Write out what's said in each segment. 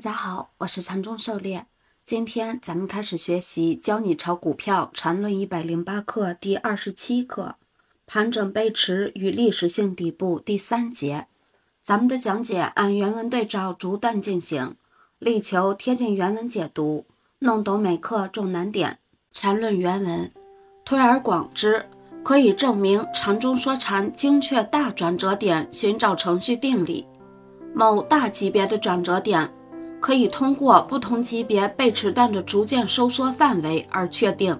大家好，我是禅中狩猎。今天咱们开始学习《教你炒股票禅论一百零八课》第二十七课“盘整背驰与历史性底部”第三节。咱们的讲解按原文对照逐段进行，力求贴近原文解读，弄懂每课重难点。禅论原文，推而广之，可以证明禅中说禅精确大转折点寻找程序定理。某大级别的转折点，可以通过不同级别背驰段的逐渐收缩范围而确定。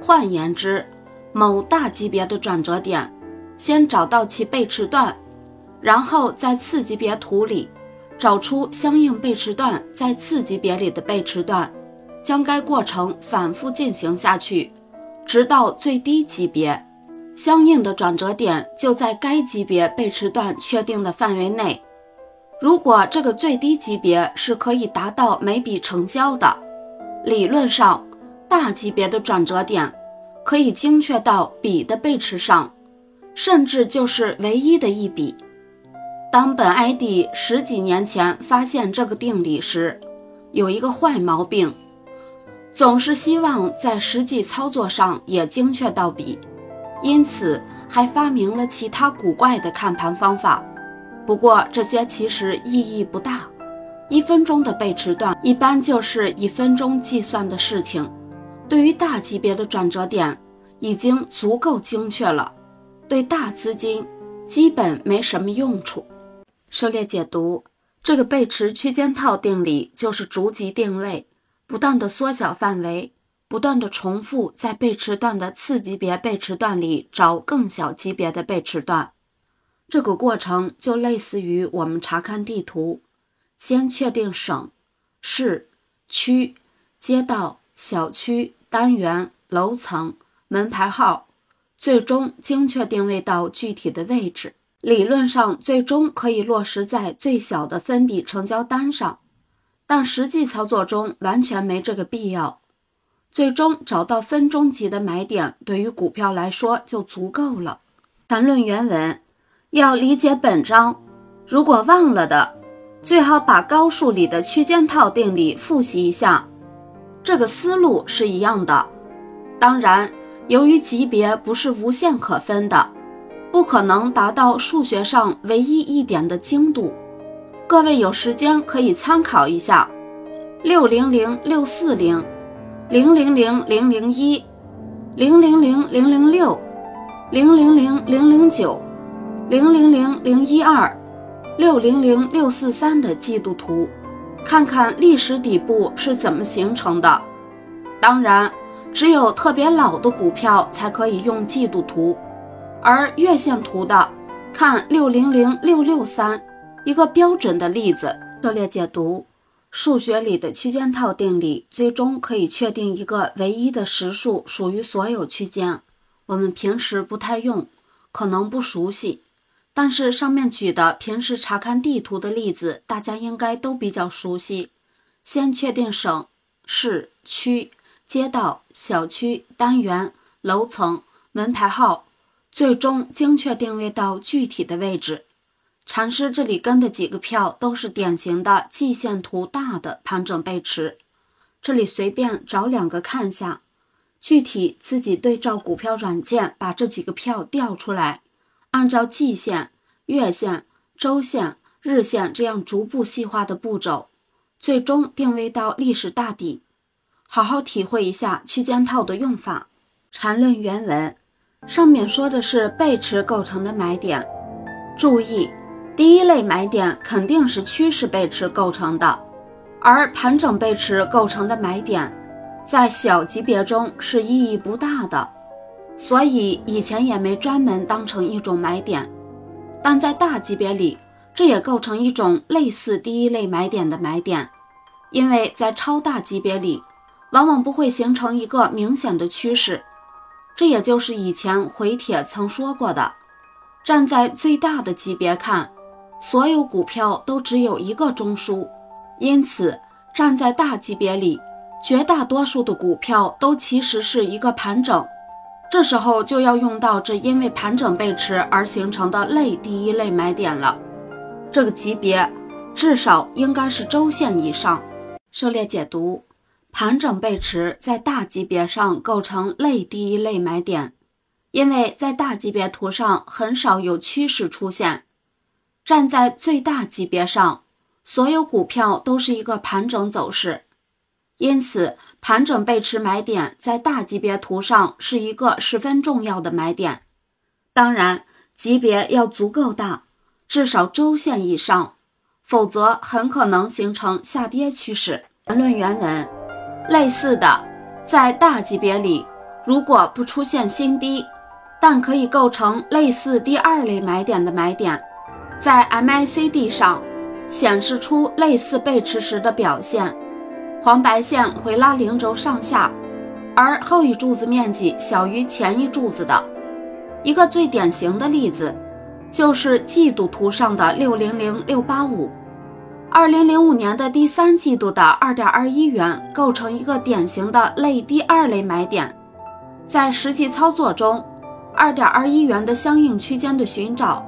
换言之，某大级别的转折点，先找到其背驰段，然后在次级别图里找出相应背驰段在次级别里的背驰段，将该过程反复进行下去，直到最低级别，相应的转折点就在该级别背驰段确定的范围内。如果这个最低级别是可以达到每笔成交的，理论上大级别的转折点可以精确到笔的背驰上，甚至就是唯一的一笔。当本 ID 十几年前发现这个定理时，有一个坏毛病，总是希望在实际操作上也精确到笔，因此还发明了其他古怪的看盘方法。不过这些其实意义不大，一分钟的背驰段一般就是一分钟计算的事情，对于大级别的转折点已经足够精确了，对大资金基本没什么用处。狩猎解读这个背驰区间套定理就是逐级定位，不断的缩小范围，不断的重复在背驰段的次级别背驰段里找更小级别的背驰段。这个过程就类似于我们查看地图，先确定省、市、区、街道、小区、单元、楼层、门牌号，最终精确定位到具体的位置。理论上，最终可以落实在最小的分笔成交单上，但实际操作中完全没这个必要。最终找到分钟级的买点，对于股票来说就足够了。谈论原文。要理解本章，如果忘了的，最好把高数里的区间套定理复习一下。这个思路是一样的。当然，由于级别不是无限可分的，不可能达到数学上唯一一点的精度。各位有时间可以参考一下：六零零六四零，零零零零零一，零零零零零六，零零零零零九。零零零零一二，六零零六四三的季度图，看看历史底部是怎么形成的。当然，只有特别老的股票才可以用季度图，而月线图的，看六零零六六三，一个标准的例子。热烈解读，数学里的区间套定理，最终可以确定一个唯一的实数属于所有区间。我们平时不太用，可能不熟悉。但是上面举的平时查看地图的例子，大家应该都比较熟悉。先确定省、市、区、街道、小区、单元、楼层、门牌号，最终精确定位到具体的位置。禅师这里跟的几个票都是典型的季线图大的盘整背驰。这里随便找两个看下，具体自己对照股票软件把这几个票调出来。按照季线、月线、周线、日线这样逐步细化的步骤，最终定位到历史大底，好好体会一下区间套的用法。缠论原文上面说的是背驰构成的买点，注意，第一类买点肯定是趋势背驰构成的，而盘整背驰构成的买点，在小级别中是意义不大的。所以以前也没专门当成一种买点，但在大级别里，这也构成一种类似第一类买点的买点，因为在超大级别里，往往不会形成一个明显的趋势。这也就是以前回帖曾说过的，站在最大的级别看，所有股票都只有一个中枢，因此站在大级别里，绝大多数的股票都其实是一个盘整。这时候就要用到这因为盘整背驰而形成的类第一类买点了。这个级别至少应该是周线以上。狩猎解读：盘整背驰在大级别上构成类第一类买点，因为在大级别图上很少有趋势出现。站在最大级别上，所有股票都是一个盘整走势，因此盘整背驰买点在大级别图上是一个十分重要的买点。当然，级别要足够大。至少周线以上，否则很可能形成下跌趋势。言论原文：类似的，在大级别里，如果不出现新低，但可以构成类似第二类买点的买点，在 MACD 上显示出类似背驰时的表现，黄白线回拉零轴上下，而后一柱子面积小于前一柱子的，一个最典型的例子。就是季度图上的六零零六八五，二零零五年的第三季度的二点二一元构成一个典型的类第二类买点，在实际操作中，二点二一元的相应区间的寻找，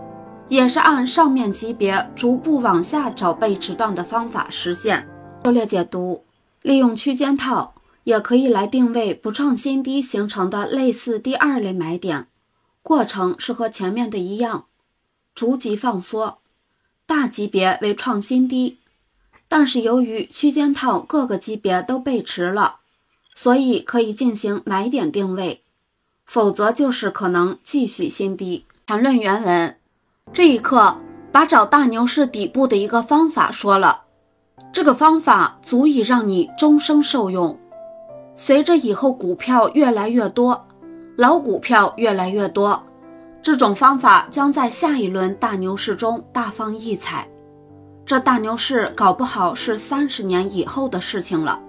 也是按上面级别逐步往下找背驰段的方法实现。狩猎解读：利用区间套也可以来定位不创新低形成的类似第二类买点，过程是和前面的一样。逐级放缩，大级别为创新低，但是由于区间套各个级别都背驰了，所以可以进行买点定位，否则就是可能继续新低。谈论原文，这一刻把找大牛市底部的一个方法说了，这个方法足以让你终生受用。随着以后股票越来越多，老股票越来越多。这种方法将在下一轮大牛市中大放异彩，这大牛市搞不好是三十年以后的事情了。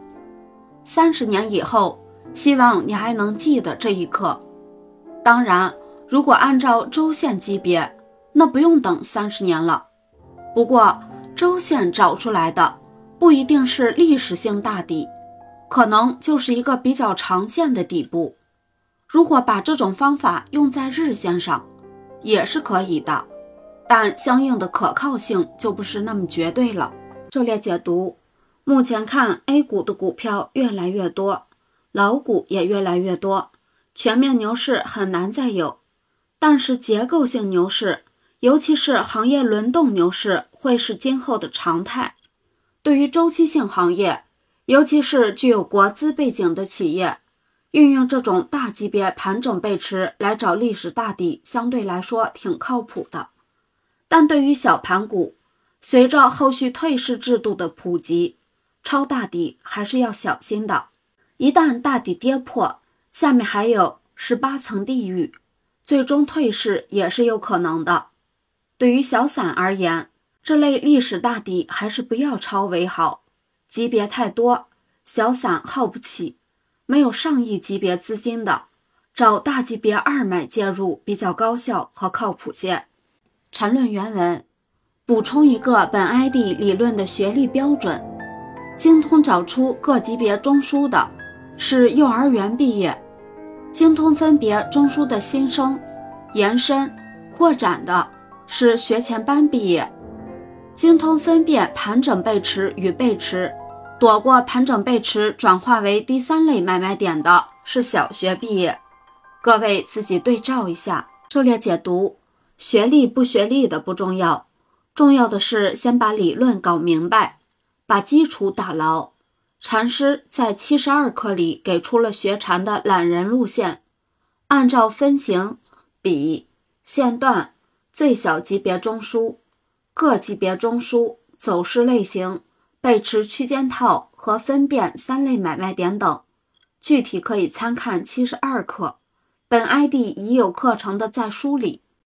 三十年以后，希望你还能记得这一刻。当然，如果按照周线级别，那不用等三十年了。不过，周线找出来的不一定是历史性大底，可能就是一个比较长线的底部。如果把这种方法用在日线上，也是可以的，但相应的可靠性就不是那么绝对了。这列解读：目前看 A 股的股票越来越多，老股也越来越多，全面牛市很难再有。但是结构性牛市，尤其是行业轮动牛市，会是今后的常态。对于周期性行业，尤其是具有国资背景的企业。运用这种大级别盘整背驰来找历史大底，相对来说挺靠谱的。但对于小盘股，随着后续退市制度的普及，抄大底还是要小心的。一旦大底跌破，下面还有十八层地狱，最终退市也是有可能的。对于小散而言，这类历史大底还是不要抄为好，级别太多，小散耗不起。没有上亿级别资金的，找大级别二买介入比较高效和靠谱些。缠论原文，补充一个本 ID 理论的学历标准：精通找出各级别中枢的，是幼儿园毕业；精通分别中枢的新生、延伸、扩展的，是学前班毕业；精通分辨盘整背驰与背驰。躲过盘整背驰，转化为第三类买卖点的是小学毕业，各位自己对照一下。狩猎解读，学历不学历的不重要，重要的是先把理论搞明白，把基础打牢。禅师在七十二课里给出了学禅的懒人路线，按照分型、比、线段、最小级别中枢、各级别中枢、走势类型。背驰区间套和分辨三类买卖点等，具体可以参看七十二课。本 ID 已有课程的在梳理。